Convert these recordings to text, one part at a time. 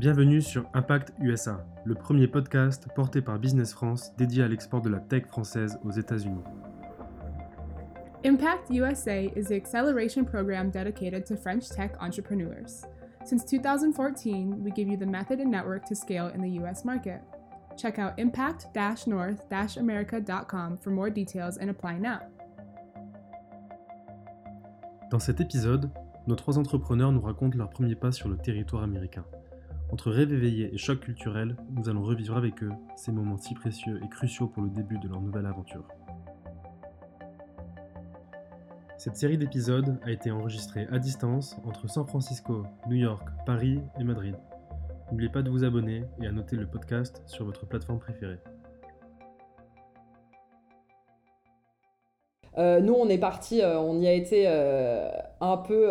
Bienvenue sur Impact USA, le premier podcast porté par Business France dédié à l'export de la tech française aux États-Unis. Impact USA is the acceleration program dedicated to French tech entrepreneurs. Since 2014, we give you the method and network to scale in the US market. Check out impact-north-america.com for more details and apply now. Dans cet épisode, nos trois entrepreneurs nous racontent leurs premiers pas sur le territoire américain. Entre rêve éveillé et choc culturel, nous allons revivre avec eux ces moments si précieux et cruciaux pour le début de leur nouvelle aventure. Cette série d'épisodes a été enregistrée à distance entre San Francisco, New York, Paris et Madrid. N'oubliez pas de vous abonner et à noter le podcast sur votre plateforme préférée. Euh, nous, on est parti, euh, on y a été euh, un peu.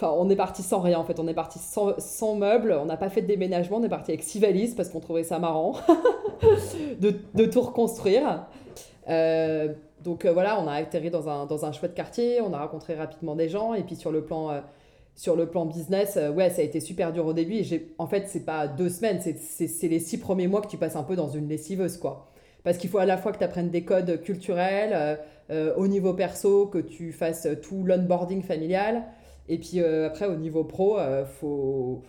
Enfin, on est parti sans rien en fait. On est parti sans, meubles. On n'a pas fait de déménagement. On est parti avec six valises parce qu'on trouvait ça marrant de, de, tout reconstruire. donc voilà, on a atterri dans un, dans un chouette quartier. On a rencontré rapidement des gens. Et puis sur le plan sur le plan business, ouais, ça a été super dur au début. Et en fait, c'est pas deux semaines, c'est les six premiers mois que tu passes un peu dans une lessiveuse, quoi. Parce qu'il faut à la fois que tu apprennes des codes culturels, euh, au niveau perso, que tu fasses tout l'onboarding familial. Et puis euh, après, au niveau pro, euh, faut.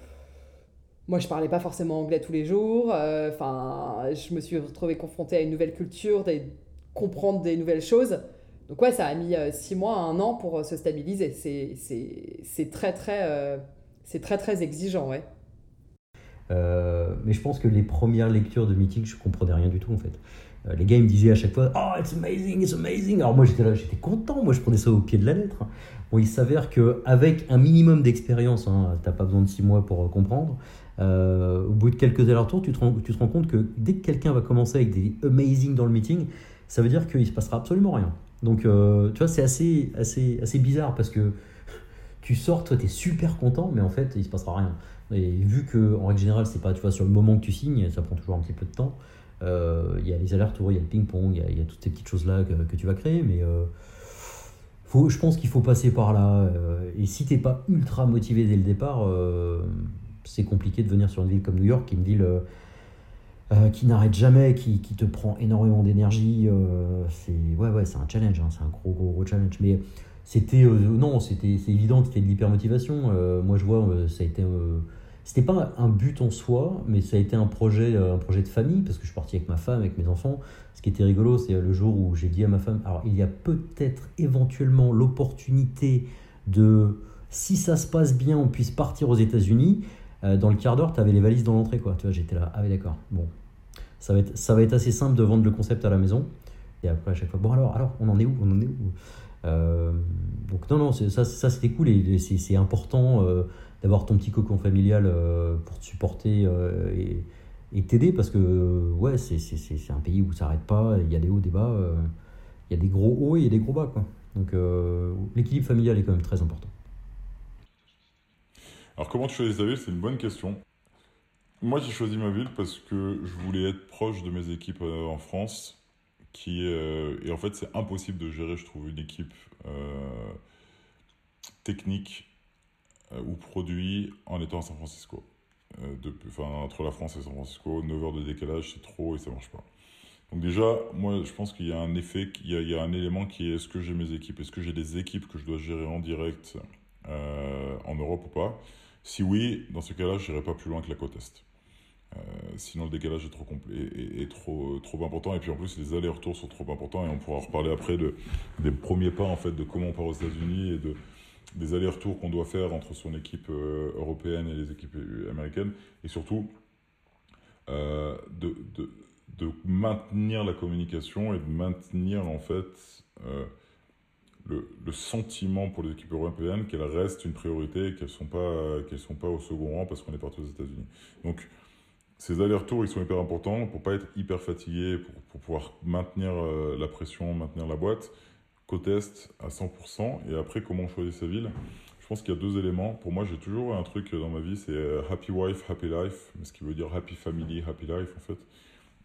Moi, je parlais pas forcément anglais tous les jours. Enfin, je me suis retrouvée confrontée à une nouvelle culture, des... comprendre des nouvelles choses. Donc ouais, ça a mis six mois, un an pour se stabiliser. C'est très très, c'est très très exigeant, ouais. mais je pense que les premières lectures de meeting, je comprenais rien du tout en fait. Euh, les gars me disaient à chaque fois Oh, it's amazing, it's amazing. Alors moi j'étais là, j'étais content, moi je prenais ça au pied de la lettre. Bon, il s'avère qu'avec un minimum d'expérience, hein, t'as pas besoin de six mois pour euh, comprendre, euh, au bout de quelques allers-retours, tu, te rends, tu te rends compte que dès que quelqu'un va commencer avec des amazing dans le meeting, ça veut dire qu'il se passera absolument rien. Donc tu vois, c'est assez, assez, assez bizarre parce que tu sors, toi tu es super content, mais en fait il se passera rien. Et vu que en règle générale, c'est pas tu vois, sur le moment que tu signes, ça prend toujours un petit peu de temps. Euh, il y a les allers-retours, il y a le ping-pong, il y, a toutes ces petites choses-là que, tu vas créer, mais euh, faut, je pense qu'il faut passer par là. Euh, et si tu n'es pas ultra motivé dès le départ, c'est compliqué de venir sur une ville comme New York, qui est une ville qui n'arrête jamais, qui, qui, te prend énormément d'énergie. c'est ouais, ouais, un challenge, hein, c'est un gros, gros, gros challenge. Mais c'était non, c'était c'est évident que c'était de l'hypermotivation. moi, je vois, ça a été c'était pas un but en soi, mais ça a été un projet, euh, un projet de famille, parce que je suis parti avec ma femme, avec mes enfants. Ce qui était rigolo, c'est le jour où j'ai dit à ma femme, alors il y a peut-être éventuellement l'opportunité de, si ça se passe bien, on puisse partir aux États-Unis. Euh, dans le quart d'heure, tu avais les valises dans l'entrée, quoi. Tu vois, j'étais là, ah oui, d'accord. Bon, ça va, être, ça va être assez simple de vendre le concept à la maison. Et après, à chaque fois, bon, alors, alors on en est où? On en est où? euh, Donc, non, non, ça, c'était cool et c'est important d'avoir ton petit cocon familial euh, pour te supporter euh, et, t'aider parce que ouais, c'est un pays où ça n'arrête pas, il y a des hauts, des bas, euh, il y a des gros hauts et des gros bas. Quoi. Donc l'équilibre familial est quand même très important. Alors comment tu choisis ta ville? C'est une bonne question. Moi j'ai choisi ma ville parce que je voulais être proche de mes équipes en France. Qui, et en fait c'est impossible de gérer, je trouve, une équipe technique euh, ou produit en étant à San Francisco. Euh, enfin, entre la France et San Francisco, 9 heures de décalage, c'est trop et ça marche pas. Donc déjà, moi, je pense qu'il y a un effet, il y a, un élément qui est est-ce que j'ai mes équipes? Est-ce que j'ai des équipes que je dois gérer en direct euh, en Europe ou pas? Si oui, dans ce cas-là, je n'irai pas plus loin que la côte Est. sinon, le décalage est trop, complet, et, trop, trop important. Et puis en plus, les allers-retours sont trop importants. Et on pourra reparler après de, des premiers pas, en fait, de comment on part aux États-Unis et de, des allers-retours qu'on doit faire entre son équipe euh, européenne et les équipes américaines, et surtout euh, de, de, de, maintenir la communication et de maintenir en fait euh, le, le, sentiment pour les équipes européennes qu'elles restent une priorité et qu'elles sont, pas, qu'elles sont pas au second rang parce qu'on est parti aux États-Unis. Donc ces allers-retours, ils sont hyper importants pour pas être hyper fatigué, pour, pour pouvoir maintenir la pression, maintenir la boîte côte Est à 100%. Et après, comment choisir sa ville? Je pense qu'il y a deux éléments. Pour moi, j'ai toujours un truc dans ma vie, c'est euh, happy wife, happy life, ce qui veut dire happy family, happy life en fait.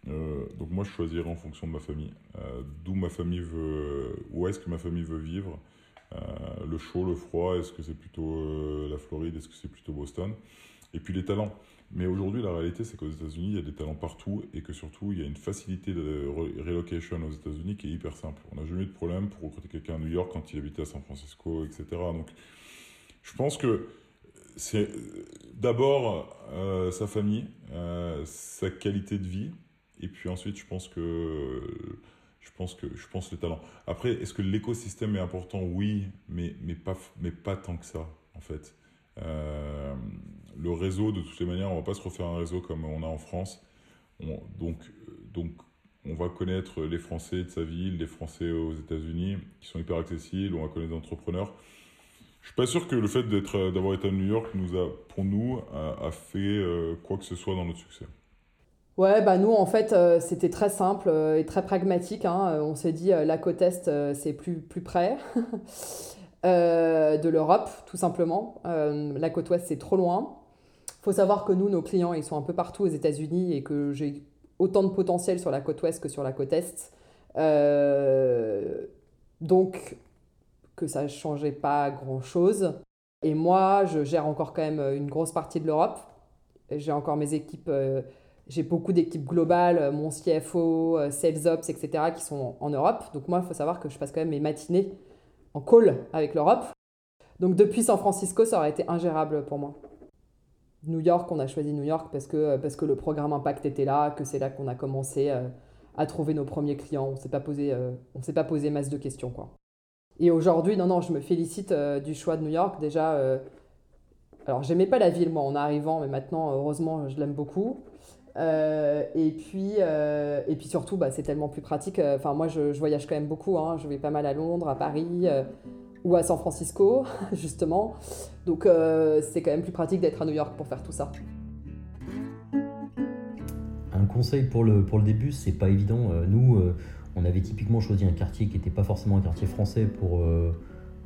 Euh, donc moi, je choisirais en fonction de ma famille. Euh, d'où ma famille veut, où est-ce que ma famille veut vivre Le chaud, le froid, est-ce que c'est plutôt la Floride, est-ce que c'est plutôt Boston? Et puis les talents. Mais aujourd'hui, la réalité, c'est qu'aux États-Unis, il y a des talents partout et que surtout, il y a une facilité de relocation aux États-Unis qui est hyper simple. On n'a jamais eu de problème pour recruter quelqu'un à New York quand il habitait à San Francisco, etc. Donc, je pense que c'est d'abord euh, sa famille, euh, sa qualité de vie, et puis ensuite, je pense que je pense que je pense le talent. Après, est-ce que l'écosystème est important? Oui, mais mais pas mais pas tant que ça en fait. Euh, le réseau, de toutes les manières, on va pas se refaire un réseau comme on a en France. donc, donc, on va connaître les Français de sa ville, les Français aux États-Unis, qui sont hyper accessibles. On va connaître des entrepreneurs. Je suis pas sûr que le fait d'être, d'avoir été à New York nous a, pour nous, a, fait euh, quoi que ce soit dans notre succès. Ouais, bah nous en fait euh, c'était très simple et très pragmatique. Hein. On s'est dit la côte est c'est plus plus près. Euh, de l'Europe, tout simplement. Euh, la côte ouest, c'est trop loin. Faut savoir que nous, nos clients, ils sont un peu partout aux États-Unis et que j'ai autant de potentiel sur la côte ouest que sur la côte est. Euh, donc, que ça ne changeait pas grand-chose. Et moi, je gère encore quand même une grosse partie de l'Europe. J'ai encore mes équipes, j'ai beaucoup d'équipes globales, mon CFO, SalesOps, etc., qui sont en Europe. Donc moi, il faut savoir que je passe quand même mes matinées en call avec l'Europe. Donc depuis San Francisco, ça aurait été ingérable pour moi. New York, on a choisi New York parce que, parce que le programme Impact était là, que c'est là qu'on a commencé euh, à trouver nos premiers clients. On ne s'est pas, posé, euh, on s'est pas posé masse de questions. Quoi. Et aujourd'hui, non, non, je me félicite euh, du choix de New York. Déjà, alors j'aimais pas la ville, moi, en arrivant, mais maintenant, heureusement, je l'aime beaucoup. Euh, et, puis, euh, et puis surtout, bah, c'est tellement plus pratique. Enfin, moi, je, voyage quand même beaucoup. Hein. Je vais pas mal à Londres, à Paris euh, ou à San Francisco, justement. Donc, c'est quand même plus pratique d'être à New York pour faire tout ça. Un conseil pour le, pour le début, c'est pas évident. nous, on avait typiquement choisi un quartier qui n'était pas forcément un quartier français pour,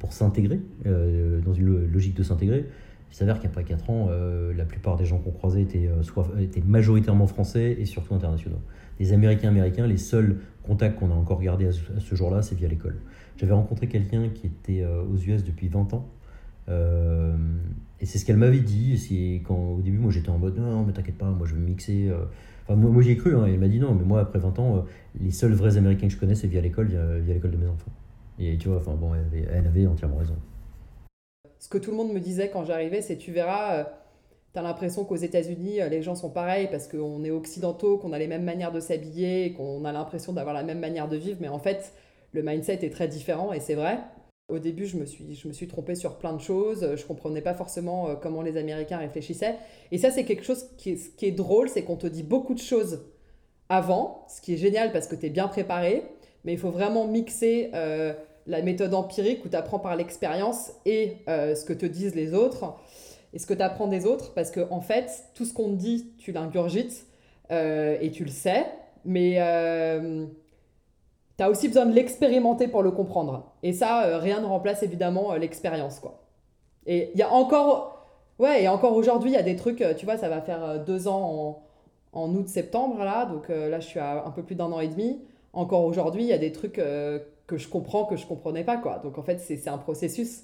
pour s'intégrer, dans une logique de s'intégrer. Il s'avère qu'après 4 ans, euh, la plupart des gens qu'on croisait euh, étaient majoritairement français et surtout internationaux. Les Américains américains, les seuls contacts qu'on a encore gardés à ce, jour-là, c'est via l'école. J'avais rencontré quelqu'un qui était euh, aux US depuis 20 ans. et c'est ce qu'elle m'avait dit. C'est quand au début, moi j'étais en mode non, mais t'inquiète pas, moi je vais me mixer. Enfin, moi, j'y ai cru. Hein, elle m'a dit non, mais moi après 20 ans, les seuls vrais Américains que je connais, c'est via l'école, via, l'école de mes enfants. Et tu vois, enfin bon, elle avait entièrement raison ce que tout le monde me disait quand j'arrivais, c'est tu verras, euh, tu as l'impression qu'aux États-Unis, euh, les gens sont pareils parce qu'on est occidentaux, qu'on a les mêmes manières de s'habiller, qu'on a l'impression d'avoir la même manière de vivre, mais en fait, le mindset est très différent et c'est vrai. Au début, je me suis, je me suis trompée sur plein de choses. Je comprenais pas forcément euh, comment les Américains réfléchissaient. Et ça, c'est quelque chose qui est, qui est drôle, c'est qu'on te dit beaucoup de choses avant, ce qui est génial parce que tu es bien préparé. Mais il faut vraiment mixer la méthode empirique où tu apprends par l'expérience et euh, ce que te disent les autres et ce que tu apprends des autres parce que en fait tout ce qu'on te dit tu l'ingurgites euh, et tu le sais mais euh, tu as aussi besoin de l'expérimenter pour le comprendre. Et ça rien ne remplace évidemment l'expérience quoi. Et il y a encore ouais et encore aujourd'hui il y a des trucs tu vois ça va faire deux ans en, en août septembre là. Donc là je suis à un peu plus d'un an et demi. Encore aujourd'hui il y a des trucs que je comprends que je comprenais pas quoi. Donc en fait c'est un processus.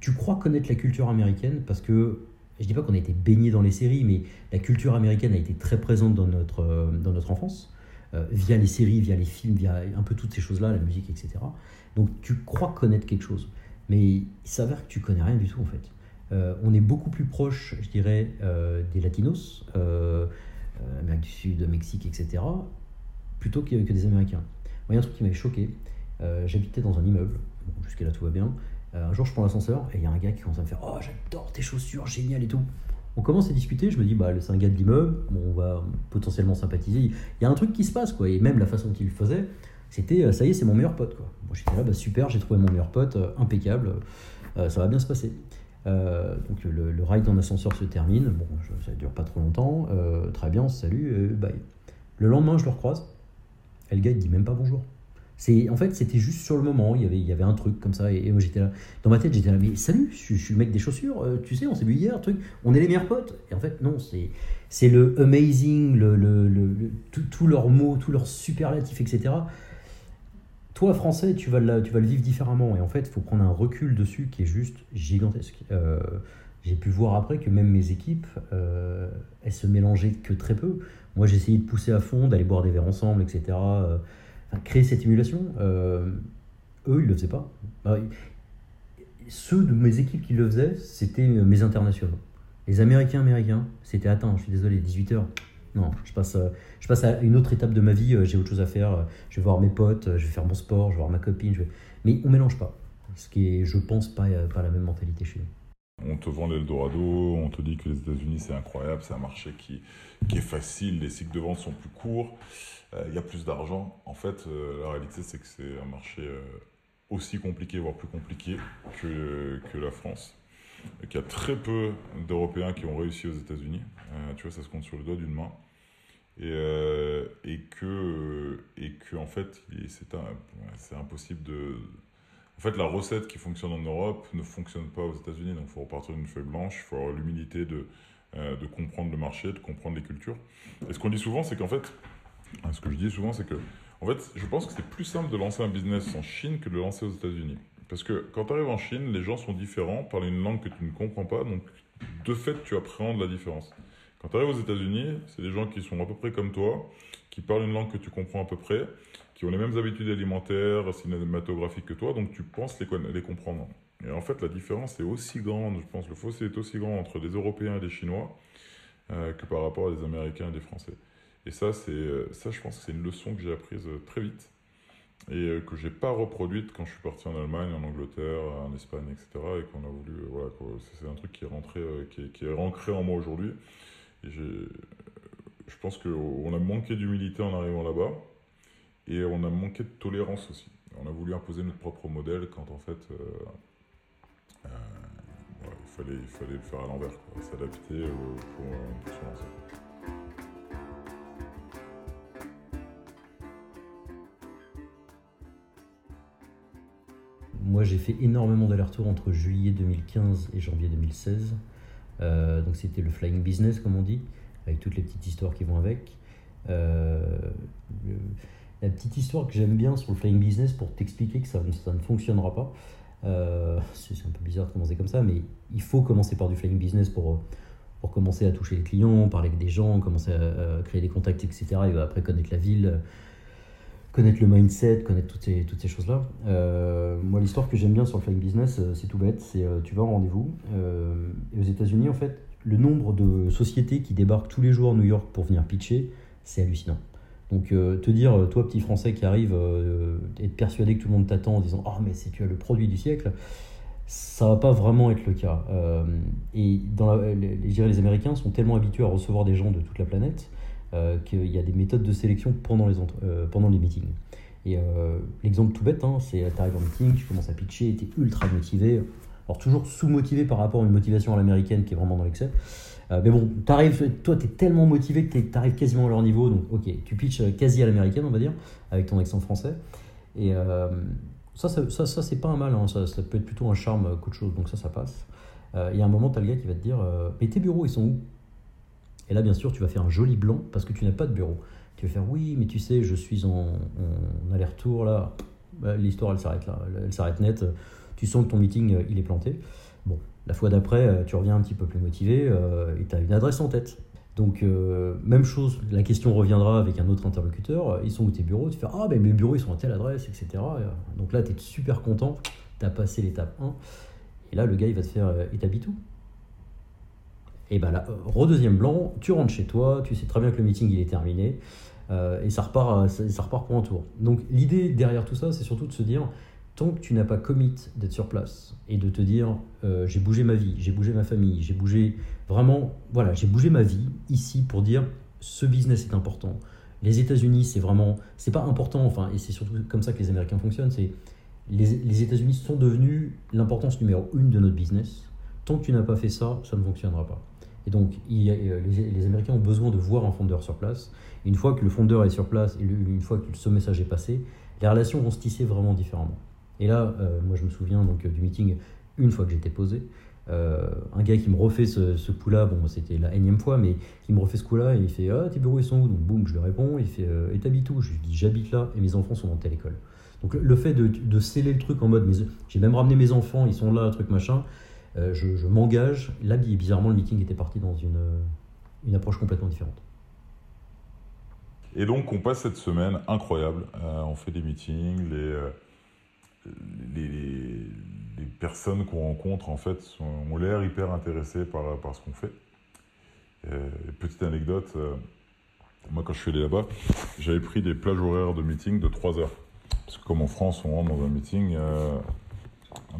Tu crois connaître la culture américaine? Parce que je dis pas qu'on a été baigné dans les séries, mais la culture américaine a été très présente dans notre, euh, dans notre enfance, euh, via les séries, via les films, via un peu toutes ces choses-là, la musique, etc. Donc tu crois connaître quelque chose, mais il s'avère que tu connais rien du tout en fait. Euh, on est beaucoup plus proche, je dirais, des Latinos, Amérique du Sud, Mexique, etc., plutôt que, des Américains il y a un truc qui m'avait choqué. Euh, j'habitais dans un immeuble, bon, jusqu'à là tout va bien. Euh, un jour, je prends l'ascenseur et il y a un gars qui commence à me faire Oh, j'adore tes chaussures, génial et tout. On commence à discuter, je me dis, bah, c'est un gars de l'immeuble, on va potentiellement sympathiser. Il y a un truc qui se passe, quoi. Et même la façon dont il le faisait, c'était, euh, ça y est, c'est mon meilleur pote, quoi. J'étais là, bah, super, j'ai trouvé mon meilleur pote, impeccable, ça va bien se passer. donc le, ride en ascenseur se termine, bon, ça ne dure pas trop longtemps, très bien, salut, bye. Le lendemain, je le recroise, et le dit même pas bonjour. C'est, en fait, c'était juste sur le moment, il y avait, il y avait un truc comme ça, et, moi j'étais là, dans ma tête, j'étais là, mais salut, je, suis le mec des chaussures, euh, tu sais, on s'est vu hier, truc, on est les meilleurs potes. Et en fait, non, c'est, c'est le amazing, le, le, le, tous leurs mots, tous leurs superlatifs, etc. Toi, français, tu vas, le, tu vas le vivre différemment, et en fait, il faut prendre un recul dessus qui est juste gigantesque. Euh, j'ai pu voir après que même mes équipes, euh, elles se mélangeaient que très peu. Moi, j'essayais de pousser à fond, d'aller boire des verres ensemble, etc. enfin, créer cette émulation. Euh, eux, ils le faisaient pas. Bah, ceux de mes équipes qui le faisaient, c'était mes internationaux. Les Américains, Américains, c'était attends, je suis désolé, 18h. Non, je passe, je passe à une autre étape de ma vie, euh, j'ai autre chose à faire, euh, je vais voir mes potes, je vais faire mon sport, je vais voir ma copine. Je. Mais on mélange pas. Ce qui est, je pense, pas, pas la même mentalité chez nous. On te vend l'Eldorado, on te dit que les États-Unis c'est incroyable, c'est un marché qui, est facile, les cycles de vente sont plus courts, euh, il y a plus d'argent. En fait, euh, la réalité c'est que c'est un marché euh, aussi compliqué, voire plus compliqué que, que la France. Qu'il y a très peu d'Européens qui ont réussi aux États-Unis. Tu vois, ça se compte sur le doigt d'une main. Et, et, que, et que, en fait, c'est impossible de. En fait, la recette qui fonctionne en Europe ne fonctionne pas aux États-Unis. Donc, il faut repartir d'une feuille blanche, il faut avoir l'humilité de, euh, de comprendre le marché, de comprendre les cultures. Et ce qu'on dit souvent, c'est qu'en fait, hein, ce que je dis souvent, c'est que, en fait, je pense que c'est plus simple de lancer un business en Chine que de le lancer aux États-Unis. Parce que quand tu arrives en Chine, les gens sont différents, parlent une langue que tu ne comprends pas, donc de fait, tu appréhendes la différence. Quand tu arrives aux États-Unis, c'est des gens qui sont à peu près comme toi, qui parlent une langue que tu comprends à peu près, qui ont les mêmes habitudes alimentaires, cinématographiques que toi, donc tu penses les, comprendre. Et en fait, la différence est aussi grande, je pense, le fossé est aussi grand entre des Européens et des Chinois euh, que par rapport à des Américains et des Français. Et ça, euh, ça je pense que c'est une leçon que j'ai apprise euh, très vite et que j'ai pas reproduite quand je suis parti en Allemagne, en Angleterre, en Espagne, etc. Et qu'on a voulu, voilà, c'est un truc qui est rentré, qui, est, qui est ancré en moi aujourd'hui. Je pense qu'on a manqué d'humilité en arrivant là-bas et on a manqué de tolérance aussi. On a voulu imposer notre propre modèle quand en fait euh, euh, il, fallait, le faire à l'envers, s'adapter euh, pour, se lancer. Moi, j'ai fait énormément d'allers-retours entre juillet 2015 et janvier 2016. Euh, donc, c'était le flying business, comme on dit, avec toutes les petites histoires qui vont avec. La petite histoire que j'aime bien sur le flying business pour t'expliquer que ça, ne- fonctionnera pas. euh, c'est un peu bizarre de commencer comme ça, mais il faut commencer par du flying business pour, pour commencer à toucher les clients, parler avec des gens, commencer à, créer des contacts, etc. Et après connaître la ville, connaître le mindset, connaître toutes ces, choses-là. Euh, moi, l'histoire que j'aime bien sur le flying business, euh, c'est tout bête. C'est tu vas en rendez-vous. et aux États-Unis, en fait, le nombre de sociétés qui débarquent tous les jours à New York pour venir pitcher, c'est hallucinant. Donc, euh, te dire, euh, toi, petit français qui arrive, euh, être persuadé que tout le monde t'attend en disant Oh, mais c'est tu as le produit du siècle, ça va pas vraiment être le cas. Euh, et dans les, Américains sont tellement habitués à recevoir des gens de toute la planète qu'il y a des méthodes de sélection pendant les, meetings. Et l'exemple tout bête, hein, c'est tu arrives en meeting, tu commences à pitcher, tu es ultra motivé, alors toujours sous-motivé par rapport à une motivation à l'américaine qui est vraiment dans l'excès. Euh, mais bon, t'arrives, toi tu es tellement motivé que tu arrives quasiment à leur niveau, donc ok, tu pitches quasi à l'américaine, on va dire, avec ton accent français. Et euh, ça, ça, ça, c'est pas un mal, hein, ça, peut être plutôt un charme qu'autre chose, donc ça, ça passe. Euh, Il y a un moment, tu as le gars qui va te dire euh, Mais tes bureaux, ils sont où? Et là, bien sûr, tu vas faire un joli blanc parce que tu n'as pas de bureau. Tu vas faire Oui, mais tu sais, je suis en, en aller-retour là. Bah, L'histoire, elle s'arrête là, elle, s'arrête net. Tu sens que ton meeting, euh, il est planté. Bon, la fois d'après, euh, tu reviens un petit peu plus motivé euh, et tu as une adresse en tête. Donc, euh, même chose, la question reviendra avec un autre interlocuteur. Ils sont où tes bureaux Tu fais Ah, ben mes bureaux, ils sont à telle adresse, etc. Et, Donc là, tu es super content. Tu as passé l'étape 1. Et là, le gars, il va te faire Et t'habites où Et ben là, redeuxième blanc, tu rentres chez toi, tu sais très bien que le meeting, il est terminé. et ça repart, ça, ça repart pour un tour. Donc, l'idée derrière tout ça, c'est surtout de se dire tant que tu n'as pas commit d'être sur place et de te dire euh, j'ai bougé ma vie, j'ai bougé ma famille, j'ai bougé vraiment, voilà, j'ai bougé ma vie ici pour dire ce business est important. Les États-Unis, c'est vraiment, c'est pas important, enfin, et c'est surtout comme ça que les Américains fonctionnent, c'est les, les États-Unis sont devenus l'importance numéro une de notre business. Tant que tu n'as pas fait ça, ça ne fonctionnera pas. Et donc, il a- euh, les, Américains ont besoin de voir un fondeur sur place. Une fois que le fondeur est sur place et une fois que ce message est passé, les relations vont se tisser vraiment différemment. Et là, euh, moi je me souviens donc euh, du meeting une fois que j'étais posé. euh, un gars qui me refait ce, coup-là, bon c'était la énième fois, mais qui me refait ce coup-là et il fait Ah, tes bureaux ils sont où Donc boum, je lui réponds. Il fait Et t'habites où? Je lui dis J'habite là et mes enfants sont dans telle école. Donc le, fait de, sceller le truc en mode J'ai même ramené mes enfants, ils sont là, truc machin. je, je m'engage. Là, bizarrement, le meeting était parti dans une, une approche complètement différente. Et donc, on passe cette semaine incroyable. On fait des meetings. Les, les, les personnes qu'on rencontre, en fait, ont l'air hyper intéressées par, par ce qu'on fait. Euh, petite anecdote, euh, moi, quand je suis allé là-bas, j'avais pris des plages horaires de meeting de 3 heures. Parce que comme en France, on rentre dans un meeting, euh,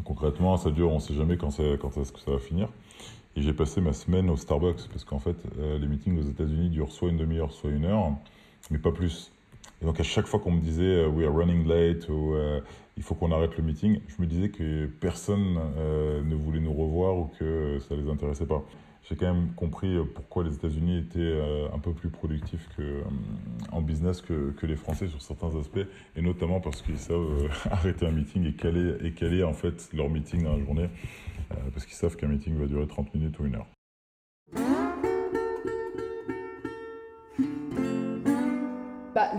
concrètement, ça dure, on ne sait jamais quand, ça, quand est-ce que ça va finir. Et j'ai passé ma semaine au Starbucks, parce qu'en fait, les meetings aux États-Unis durent soit une demi-heure, soit une heure, mais pas plus. Et donc à chaque fois qu'on me disait euh, we are running late ou euh, il faut qu'on arrête le meeting, je me disais que personne euh, ne voulait nous revoir ou que ça les intéressait pas. J'ai quand même compris pourquoi les États-Unis étaient un peu plus productifs que, en business que, que les Français sur certains aspects, et notamment parce qu'ils savent arrêter un meeting et caler, et caler en fait leur meeting dans la journée, parce qu'ils savent qu'un meeting va durer 30 minutes ou une heure.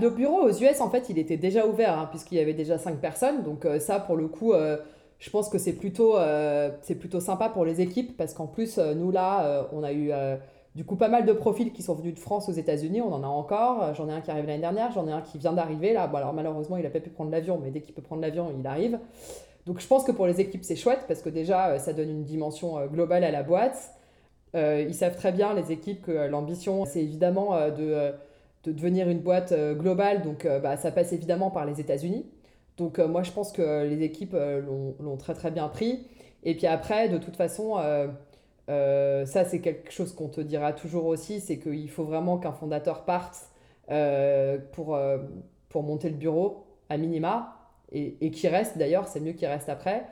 Le bureau aux US, en fait, il était déjà ouvert, hein, puisqu'il y avait déjà 5 personnes. Donc euh, ça, pour le coup, euh, je pense que c'est plutôt, euh, c'est plutôt sympa pour les équipes, parce qu'en plus, nous, là, on a eu du coup pas mal de profils qui sont venus de France aux États-Unis. On en a encore. J'en ai un qui arrive l'année dernière, j'en ai un qui vient d'arriver, là. Bon, alors malheureusement, il n'a pas pu prendre l'avion, mais dès qu'il peut prendre l'avion, il arrive. Donc je pense que pour les équipes, c'est chouette, parce que déjà, ça donne une dimension globale à la boîte. Ils savent très bien, les équipes, que l'ambition, c'est évidemment de... de devenir une boîte euh, globale. Donc, euh, bah, ça passe évidemment par les États-Unis. Donc, euh, moi, je pense que les équipes l'ont très, très bien pris. Et puis après, de toute façon, ça, c'est quelque chose qu'on te dira toujours aussi c'est qu'il faut vraiment qu'un fondateur parte pour, monter le bureau, à minima, et, et qu'il reste d'ailleurs, c'est mieux qu'il reste après.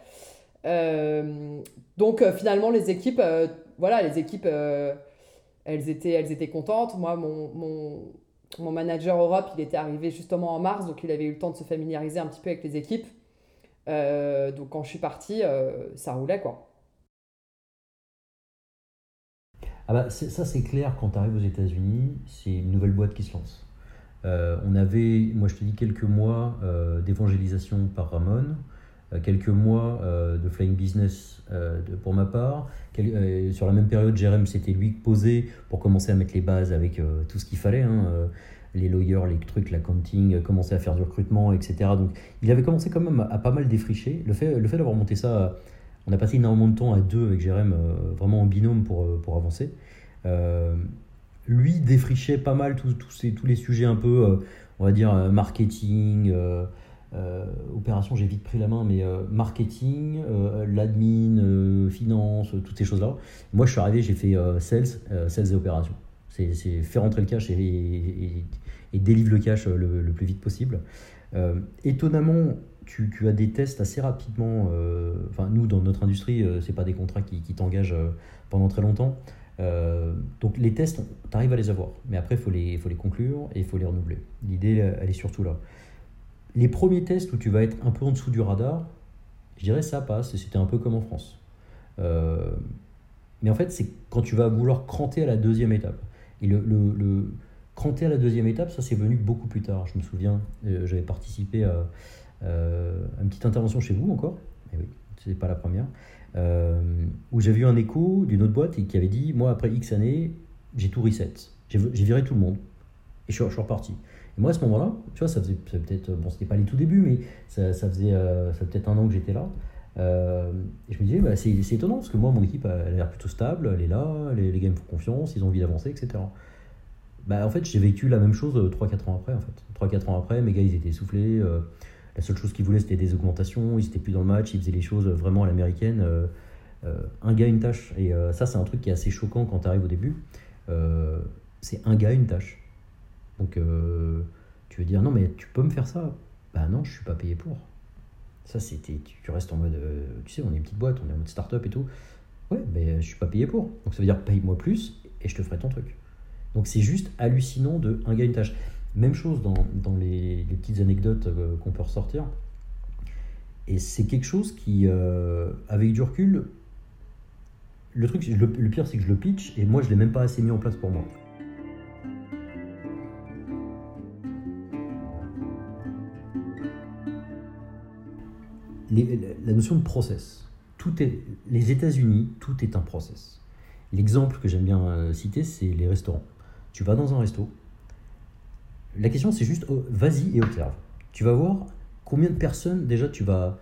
Donc, finalement, les équipes, voilà, les équipes. elles étaient, elles étaient contentes. Moi, mon, mon manager Europe, il était arrivé justement en mars, donc il avait eu le temps de se familiariser un petit peu avec les équipes. Euh, donc quand je suis partie, euh, ça roulait quoi. Ah bah, ça, c'est clair, quand tu arrives aux États-Unis, c'est une nouvelle boîte qui se lance. Euh, on avait, moi je te dis, quelques mois d'évangélisation par Ramon, quelques mois euh, de flying business euh, pour ma part. Euh, sur la même période, Jérém, c'était lui posé pour commencer à mettre les bases avec euh, tout ce qu'il fallait. hein, euh, les lawyers, les trucs, l'accounting, euh, commencer à faire du recrutement, etc. Donc il avait commencé quand même à, pas mal défricher. Le fait, le fait d'avoir monté ça, on a passé énormément de temps à deux avec Jérém, euh, vraiment en binôme pour, euh, pour avancer. Euh, lui défrichait pas mal tous tous ces- tous les sujets un peu, euh, on va dire, euh, marketing, euh, opération, j'ai vite pris la main, mais euh, marketing, euh, l'admin, euh, finance, toutes ces choses-là. Moi, je suis arrivé, j'ai fait sales, sales et opérations. C'est faire rentrer le cash et, et, délivre le cash le, plus vite possible. Étonnamment, tu, as des tests assez rapidement. Enfin, nous, dans notre industrie, c'est pas des contrats qui, t'engagent pendant très longtemps. Donc les tests, tu arrives à les avoir, mais après il faut les conclure et il faut les renouveler. L'idée, elle est surtout là. Les premiers tests où tu vas être un peu en dessous du radar, je dirais ça passe, c'était un peu comme en France. Euh, mais en fait, c'est quand tu vas vouloir cranter à la deuxième étape. Et le, cranter à la deuxième étape, ça c'est venu beaucoup plus tard. Je me souviens, euh, j'avais participé à, euh, à une petite intervention chez vous encore, mais oui, c'est pas la première, où j'avais eu un écho d'une autre boîte qui avait dit Moi, après X années, j'ai tout reset. J'ai j'ai viré tout le monde. Et je suis, je suis reparti. Et moi, à ce moment-là, tu vois, ça faisait, peut-être, bon, c'était pas les tout débuts, mais ça, ça faisait, euh, ça peut-être un an que j'étais là. Euh, et je me disais, bah, c'est étonnant parce que moi, mon équipe, elle a l'air plutôt stable, elle est là, les, les gars me font confiance, ils ont envie d'avancer, etc. Bah, en fait, j'ai vécu la même chose 3-4 ans après. En fait. 3-4 ans après, mes gars, ils étaient essoufflés. euh, la seule chose qu'ils voulaient, c'était des augmentations. Ils étaient plus dans le match, ils faisaient les choses vraiment à l'américaine. euh, euh, un gars, une tâche. Et euh, ça, c'est un truc qui est assez choquant quand tu arrives au début. Euh, c'est un gars, une tâche. Donc, euh, tu veux dire, non, mais tu peux me faire ça? Bah non, je suis pas payé pour. Ça, c'était, tu restes en mode, euh, tu sais, on est une petite boîte, on est en mode start-up et tout. Ouais, mais je suis pas payé pour. Donc, ça veut dire, paye-moi plus et je te ferai ton truc. Donc, c'est juste hallucinant de un gars, une tâche. Même chose dans, les, petites anecdotes euh, qu'on peut ressortir. Et c'est quelque chose qui, avec du recul, le truc, le pire, c'est que je le pitch et moi, je l'ai même pas assez mis en place pour moi. La notion de process. tout est, les États-Unis, tout est un process. L'exemple que j'aime bien euh, citer, c'est les restaurants. Tu vas dans un resto. La question, c'est juste, oh, vas-y et observe. Tu vas voir combien de personnes déjà tu vas,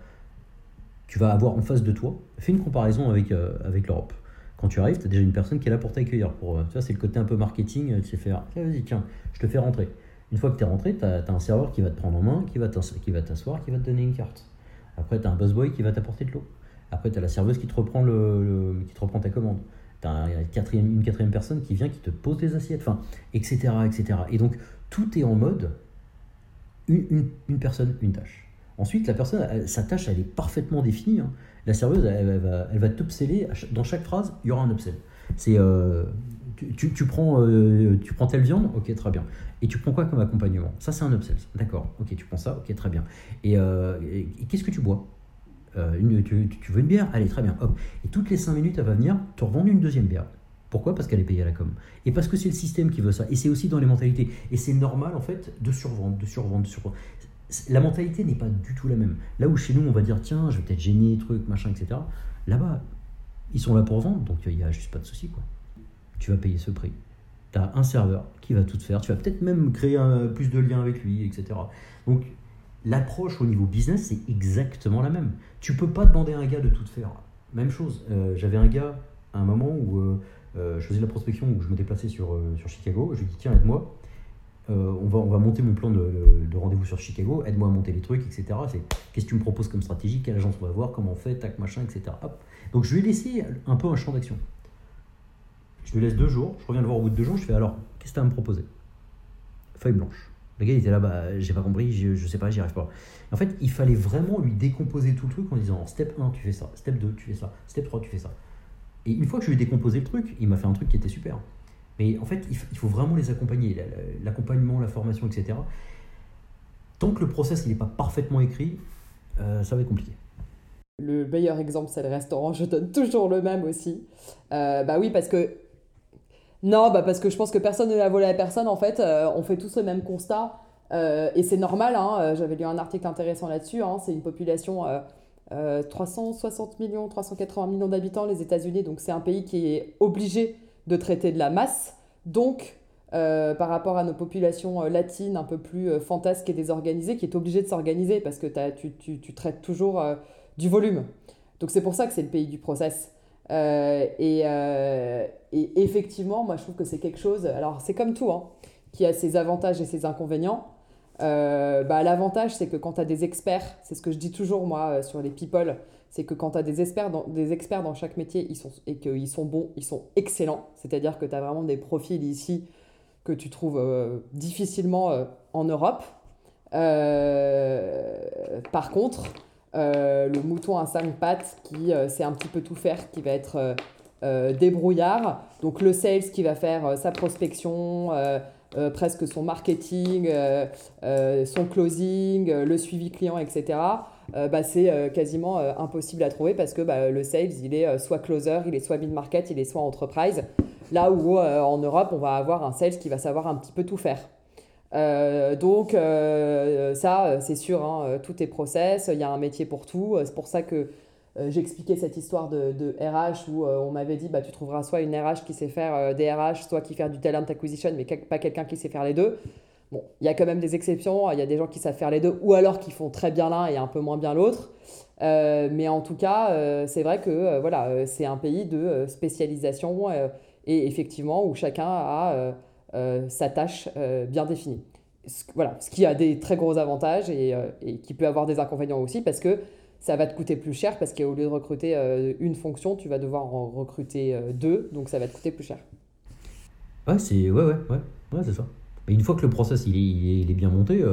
tu vas avoir en face de toi. Fais une comparaison avec, euh, avec l'Europe. Quand tu arrives, tu as déjà une personne qui est là pour t'accueillir. Pour, euh, ça, c'est le côté un peu marketing. Tu sais faire, vas-y, tiens, je te fais rentrer. Une fois que tu es rentré, tu as, un serveur qui va te prendre en main, qui va t'asseoir, qui va te donner une carte. Après, tu as un busboy qui va t'apporter de l'eau. Après, tu as la serveuse qui te reprend, le, qui te reprend ta commande. Tu as une quatrième, personne qui vient, qui te pose des assiettes, enfin, etc., etc. Et donc, tout est en mode une, une, personne, une tâche. Ensuite, la personne, sa tâche, elle est parfaitement définie. Hein. La serveuse, elle, va, elle va t'upseller. Dans chaque phrase, il y aura un upsell. C'est euh, tu, prends, euh, tu prends telle viande, ok, très bien. Et tu prends quoi comme accompagnement? Ça, c'est un upsell. D'accord, ok, tu prends ça, ok, très bien. Et, euh, qu'est-ce que tu bois? Une, tu, veux une bière? Allez, très bien, hop. Et toutes les 5 minutes, elle va venir te revendre une deuxième bière. Pourquoi? Parce qu'elle est payée à la com. Et parce que c'est le système qui veut ça. Et c'est aussi dans les mentalités. Et c'est normal, en fait, de survendre, de survendre, de. La mentalité n'est pas du tout la même. Là où chez nous, on va dire, tiens, je vais peut-être gêner, truc, machin, etc. Là-bas, ils sont là pour vendre, donc il n'y a juste pas de souci, quoi tu vas payer ce prix. Tu as un serveur qui va tout faire, tu vas peut-être même créer un, plus de liens avec lui, etc. Donc l'approche au niveau business, c'est exactement la même. Tu peux pas demander à un gars de tout faire. Même chose, euh, j'avais un gars à un moment où euh, euh, je faisais la prospection, où je me déplaçais sur, sur Chicago, je lui dis tiens aide-moi, on, va, on va monter mon plan de, de rendez-vous sur Chicago, aide-moi à monter les trucs, etc. C'est qu'est-ce que tu me proposes comme stratégie, quelle agence on va voir, comment on fait, tac, machin, etc. Donc je lui ai laissé un peu un champ d'action. Je lui laisse deux jours, je reviens le voir au bout de deux jours, je fais alors, qu'est-ce que tu as à me proposer? Feuille blanche. Le gars il était là, bah, j'ai pas compris, je, sais pas, j'y arrive pas. En fait, il fallait vraiment lui décomposer tout le truc en disant step 1, tu fais ça, step 2, tu fais ça, step 3, tu fais ça. Et une fois que je lui ai décomposé le truc, il m'a fait un truc qui était super. Mais en fait, il faut vraiment les accompagner, l'accompagnement, la formation, etc. Tant que le process n'est pas parfaitement écrit, euh, ça va être compliqué. Le meilleur exemple, c'est le restaurant. Je donne toujours le même aussi. Euh, bah oui, parce que non, bah parce que je pense que personne ne l'a volé à personne. En fait, euh, on fait tous le même constat. Euh, et c'est normal, hein, euh, j'avais lu un article intéressant là-dessus. Hein, c'est une population 360 millions, 380 millions d'habitants, les États-Unis. Donc c'est un pays qui est obligé de traiter de la masse. Donc, par rapport à nos populations latines un peu plus fantasques et désorganisées, qui est obligé de s'organiser parce que tu, traites toujours du volume. Donc c'est pour ça que c'est le pays du process. Euh, euh, et, effectivement, moi je trouve que c'est quelque chose, alors c'est comme tout, hein, qui a ses avantages et ses inconvénients. Euh, bah, L'avantage, c'est que quand tu as des experts, c'est ce que je dis toujours moi sur les people, c'est que quand tu as des experts, dans, des experts dans chaque métier ils sont, et qu'ils sont bons, ils sont excellents, c'est-à-dire que tu as vraiment des profils ici que tu trouves difficilement en Europe. par contre, le mouton à cinq pattes qui euh, sait un petit peu tout faire, qui va être euh, débrouillard. Donc le sales qui va faire sa prospection, presque son marketing, son closing, le suivi client, etc. Bah, c'est quasiment impossible à trouver parce que bah, le sales, il est soit closer, il est soit mid-market, il est soit enterprise. Là où en Europe, on va avoir un sales qui va savoir un petit peu tout faire. Euh, donc euh, ça, c'est sûr, hein, tout est process, il y a un métier pour tout. C'est pour ça que euh, j'expliquais cette histoire de, de RH où on m'avait dit, bah, tu trouveras soit une RH qui sait faire des RH, soit qui fait du talent acquisition, mais pas quelqu'un qui sait faire les deux. Bon, il y a quand même des exceptions, il y a des gens qui savent faire les deux, ou alors qui font très bien l'un et un peu moins bien l'autre. mais en tout cas, c'est vrai que voilà, c'est un pays de spécialisation et effectivement où chacun a sa tâche euh, bien définie. Voilà, ce qui a des très gros avantages euh, et, qui peut avoir des inconvénients aussi parce que ça va te coûter plus cher parce qu'au lieu de recruter une fonction, tu vas devoir en recruter deux, donc ça va te coûter plus cher. Ouais, c'est ouais, ouais, ouais, c'est ça. Mais une fois que le process il est, bien monté,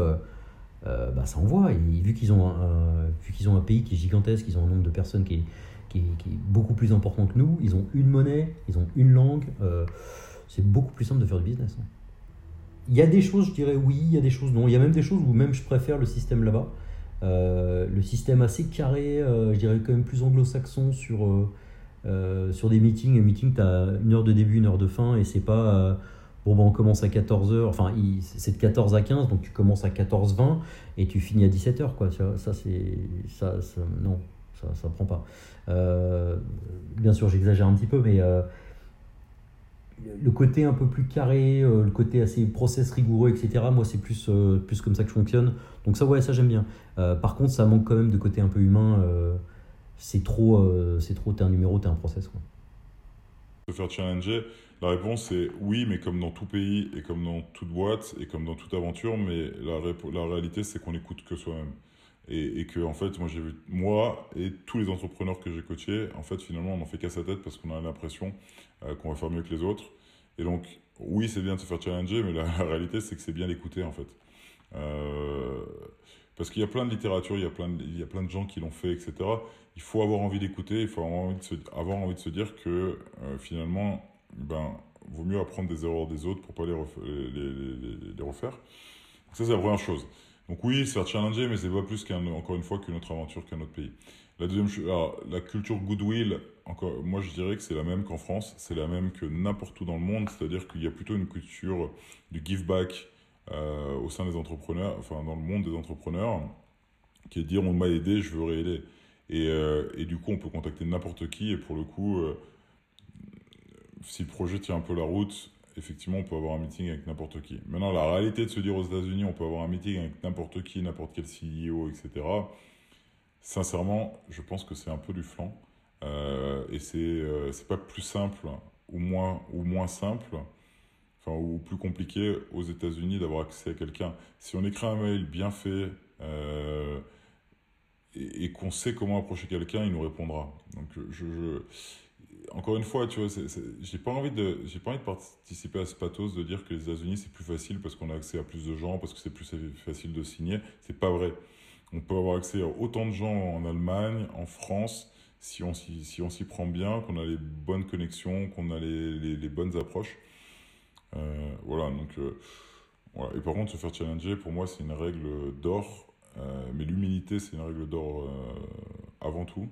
bah, ça envoie. Et vu qu'ils ont, un, vu ont un pays qui est gigantesque, ils ont un nombre de personnes qui est beaucoup plus important que nous, ils ont une monnaie, ils ont une langue c'est beaucoup plus simple de faire du business. Hein. Il y a des choses, je dirais oui, il y a des choses non. Il y a même des choses où même je préfère le système là-bas. Euh, le système assez carré, euh, je dirais quand même plus anglo-saxon sur, euh, sur des meetings. Un meeting, tu as une heure de début, une heure de fin, et c'est pas bon, ben, on commence à 14h, enfin c'est de 14 à 15, donc tu commences à 14h20 et tu finis à 17h. Quoi. Ça, c'est. Ça, non. ça, ça prend pas. Bien sûr, j'exagère un petit peu, mais le côté un peu plus carré, euh, le côté assez process rigoureux, etc. Moi, c'est plus, euh, plus comme ça que je fonctionne. Donc ça, ouais, ça j'aime bien. Euh, par contre, ça manque quand même de côté un peu humain. c'est trop, c'est trop. T'es un numéro, t'es un process. Quoi. Se faire challenger, la réponse est oui, mais comme dans tout pays et comme dans toute boîte et comme dans toute aventure, mais la, la réalité c'est qu'on écoute que soi-même. Et, et que en fait, moi j'ai vu, moi et tous les entrepreneurs que j'ai coachés, en fait finalement on n'en fait qu'à sa tête parce qu'on a l'impression qu'on va faire mieux que les autres. Et donc oui, c'est bien de se faire challenger, mais la, réalité c'est que c'est bien d'écouter en fait. Euh, parce qu'il y a plein de littérature, il y a plein de, il y a plein de gens qui l'ont fait, etc. Il faut avoir envie d'écouter, il faut avoir envie de se, avoir envie de se dire que euh, finalement, ben, vaut mieux apprendre des erreurs des autres pour pas les, ref- les, les, les- les refaire. Ça, c'est la première chose. Donc oui, se faire challenger, mais c'est pas plus qu'un, encore une fois, qu'une autre aventure qu'un autre pays. La deuxième chose, alors, la culture goodwill, encore, moi je dirais que c'est la même qu'en France, c'est la même que n'importe où dans le monde, c'est-à-dire qu'il y a plutôt une culture du give back euh, au sein des entrepreneurs, enfin dans le monde des entrepreneurs, qui est de dire on m'a aidé, je veux réaider. Et, euh, et du coup, on peut contacter n'importe qui, et pour le coup, euh, si le projet tient un peu la route, effectivement, on peut avoir un meeting avec n'importe qui. Maintenant, la réalité de se dire aux États-Unis, on peut avoir un meeting avec n'importe qui, n'importe quel CEO, etc. Sincèrement, je pense que c'est un peu du flanc. Euh, et c'est euh, pas plus simple ou moins, ou moins simple, enfin, ou plus compliqué aux États-Unis d'avoir accès à quelqu'un. Si on écrit un mail bien fait euh, et, qu'on sait comment approcher quelqu'un, il nous répondra. Donc, je, encore une fois, tu vois, j'ai pas envie de, j'ai pas envie de participer à ce pathos de dire que les États-Unis c'est plus facile parce qu'on a accès à plus de gens, parce que c'est plus facile de signer. C'est pas vrai. On peut avoir accès à autant de gens en Allemagne, en France, si on s'y si prend bien, qu'on a les bonnes connexions, qu'on a les, les, bonnes approches. Euh, voilà, donc euh, voilà. Et par contre, se faire challenger, pour moi, c'est une règle d'or. Euh, mais l'humilité, c'est une règle d'or avant tout.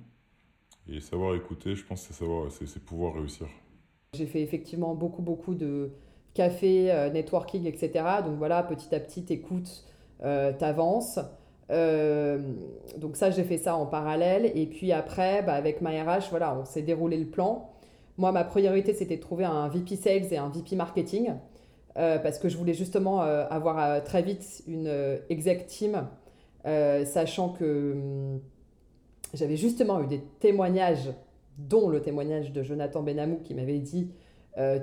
Et savoir écouter, je pense, c'est savoir, c'est pouvoir réussir. J'ai fait effectivement beaucoup, beaucoup de café, networking, etc. Donc voilà, petit à petit, t'écoutes, t'avances. Euh, donc ça, j'ai fait ça en parallèle. Et puis après, bah, avec MyRH, voilà, on s'est déroulé le plan. Moi, ma priorité, c'était de trouver un VP Sales et un VP Marketing. euh, parce que je voulais justement euh, avoir très vite une exec team, sachant que hum, j'avais justement eu des témoignages, dont le témoignage de Jonathan Benamou qui m'avait dit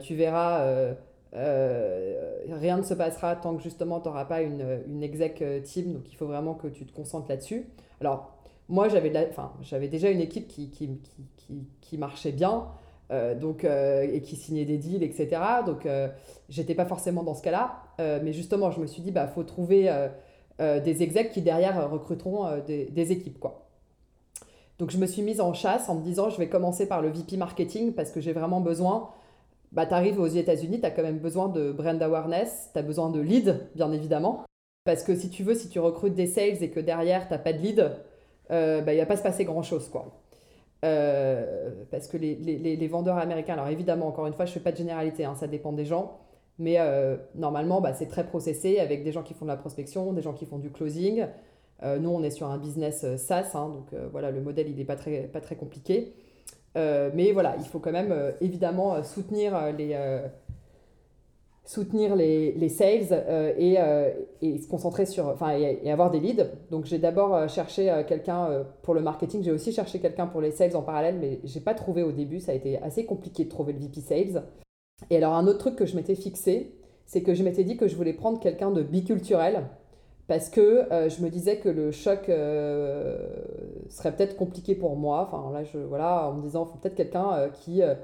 Tu verras, euh, rien ne se passera tant que justement tu n'auras pas une, une exec euh, team, donc il faut vraiment que tu te concentres là-dessus. Alors, moi, j'avais déjà une équipe qui, qui, qui, qui- marchait bien. euh, donc, et qui signait des deals, etc. Donc, j'étais pas forcément dans ce cas-là. Mais justement, je me suis dit, bah, faut trouver des execs qui derrière recruteront des, des équipes, quoi. Donc, je me suis mise en chasse en me disant, je vais commencer par le VP marketing parce que j'ai vraiment besoin. Bah, tu arrives aux États-Unis, tu as quand même besoin de brand awareness, tu as besoin de lead, bien évidemment. Parce que si tu veux, si tu recrutes des sales et que derrière, tu n'as pas de lead, euh, bah, il va pas se passer grand-chose, quoi. Euh, parce que les, les- les- vendeurs américains, alors évidemment, encore une fois, je fais pas de généralité, hein, ça dépend des gens, mais euh, normalement, bah, c'est très processé avec des gens qui font de la prospection, des gens qui font du closing. Nous, on est sur un business SaaS, hein, donc voilà, le modèle, il n'est pas très, pas très compliqué. Euh, mais voilà, il faut quand même euh, évidemment euh, soutenir les, soutenir les, les sales et, et se concentrer sur, enfin, et, avoir des leads. Donc j'ai d'abord cherché quelqu'un pour le marketing, j'ai aussi cherché quelqu'un pour les sales en parallèle, mais j'ai pas trouvé au début, ça a été assez compliqué de trouver le VP sales. Et alors un autre truc que je m'étais fixé, c'est que je m'étais dit que je voulais prendre quelqu'un de biculturel parce que je me disais que le choc serait peut-être compliqué pour moi. Enfin là, je, voilà, en me disant, faut peut-être quelqu'un euh, qui euh,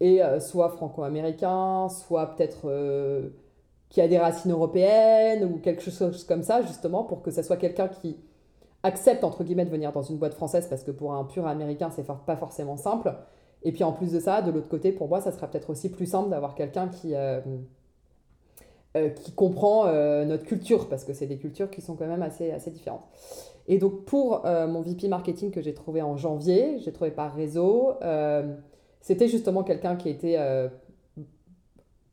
est euh, soit franco-américain, soit peut-être qui a des racines européennes ou quelque chose comme ça, justement, pour que ça soit quelqu'un qui accepte, entre guillemets, de venir dans une boîte française, parce que pour un pur américain, c'est pas forcément simple. Et puis en plus de ça, de l'autre côté, pour moi, ça sera peut-être aussi plus simple d'avoir quelqu'un qui, euh, qui comprend euh, notre culture, parce que c'est des cultures qui sont quand même assez, assez différentes. Et donc pour euh, mon VP marketing que j'ai trouvé en janvier, j'ai trouvé par réseau, c'était justement quelqu'un qui était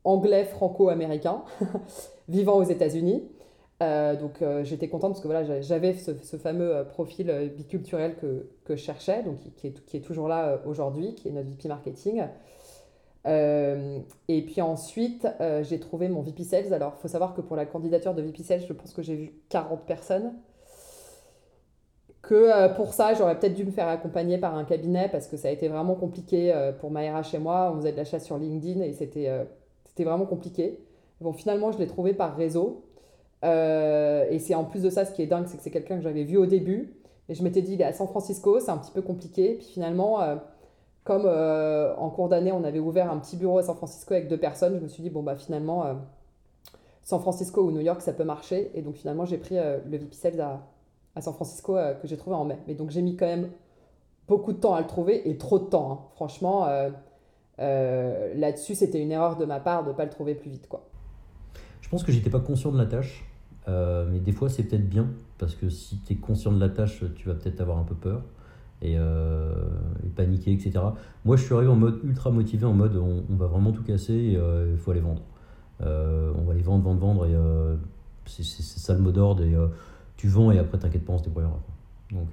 anglais franco-américain, vivant aux États-Unis. Donc j'étais contente parce que voilà, j'avais ce, fameux profil biculturel que, que, je cherchais, donc qui, est, qui est, toujours là aujourd'hui, qui est notre VP marketing. Et puis ensuite, j'ai trouvé mon VP Sales. Alors, il faut savoir que pour la candidature de VP Sales, je pense que j'ai vu 40 personnes que euh, pour ça, j'aurais peut-être dû me faire accompagner par un cabinet parce que ça a été vraiment compliqué euh, pour ma RH et moi. On faisait de l'achat sur LinkedIn et c'était euh, c'était vraiment compliqué. Bon, finalement, je l'ai trouvé par réseau. et c'est en plus de ça, ce qui est dingue, c'est que c'est quelqu'un que j'avais vu au début. Et je m'étais dit, il est à San Francisco, c'est un petit peu compliqué. Puis finalement, comme en cours d'année, on avait ouvert un petit bureau à San Francisco avec deux personnes, je me suis dit, bon, bah finalement, San Francisco ou New York, ça peut marcher. Et donc finalement, j'ai pris le VP à, à San Francisco euh, que j'ai trouvé en mai. Mais donc j'ai mis quand même beaucoup de temps à le trouver et trop de temps. Hein. Franchement, euh, euh, là-dessus, c'était une erreur de ma part de ne pas le trouver plus vite. Quoi. Je pense que j'étais pas conscient de la tâche. mais des fois, c'est peut-être bien parce que si tu es conscient de la tâche, tu vas peut-être avoir un peu peur et, paniquer, etc. Moi, je suis arrivé en mode ultra motivé, en mode on, va vraiment tout casser et il faut aller vendre. on va aller vendre, vendre, vendre et c'est ça le mot d'ordre. Et tu vends et après t'inquiète pas, on se débrouillera. Donc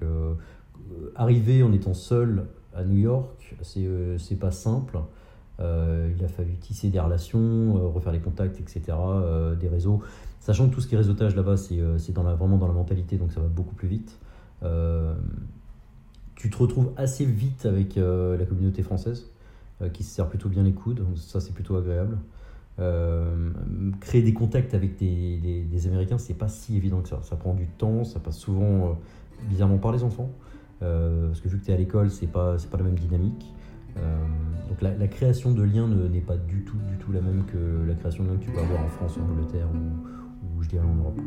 euh, arriver en étant seul à New York, c'est euh, pas simple. Euh, il a fallu tisser des relations, refaire les contacts, etc., des réseaux. Sachant que tout ce qui est réseautage là-bas, c'est dans vraiment dans la mentalité, donc ça va beaucoup plus vite. Tu te retrouves assez vite avec la communauté française, qui se sert plutôt bien les coudes, ça c'est plutôt agréable. Euh, créer des contacts avec des, des, Américains, c'est pas si évident que ça. Ça prend du temps, ça passe souvent euh, bizarrement par les enfants. Euh, parce que vu que tu es à l'école, c'est pas, pas la même dynamique. donc la, création de liens n'est pas du tout, du tout la même que la création de liens que tu peux avoir en France, en Angleterre ou, ou je dirais en Europe.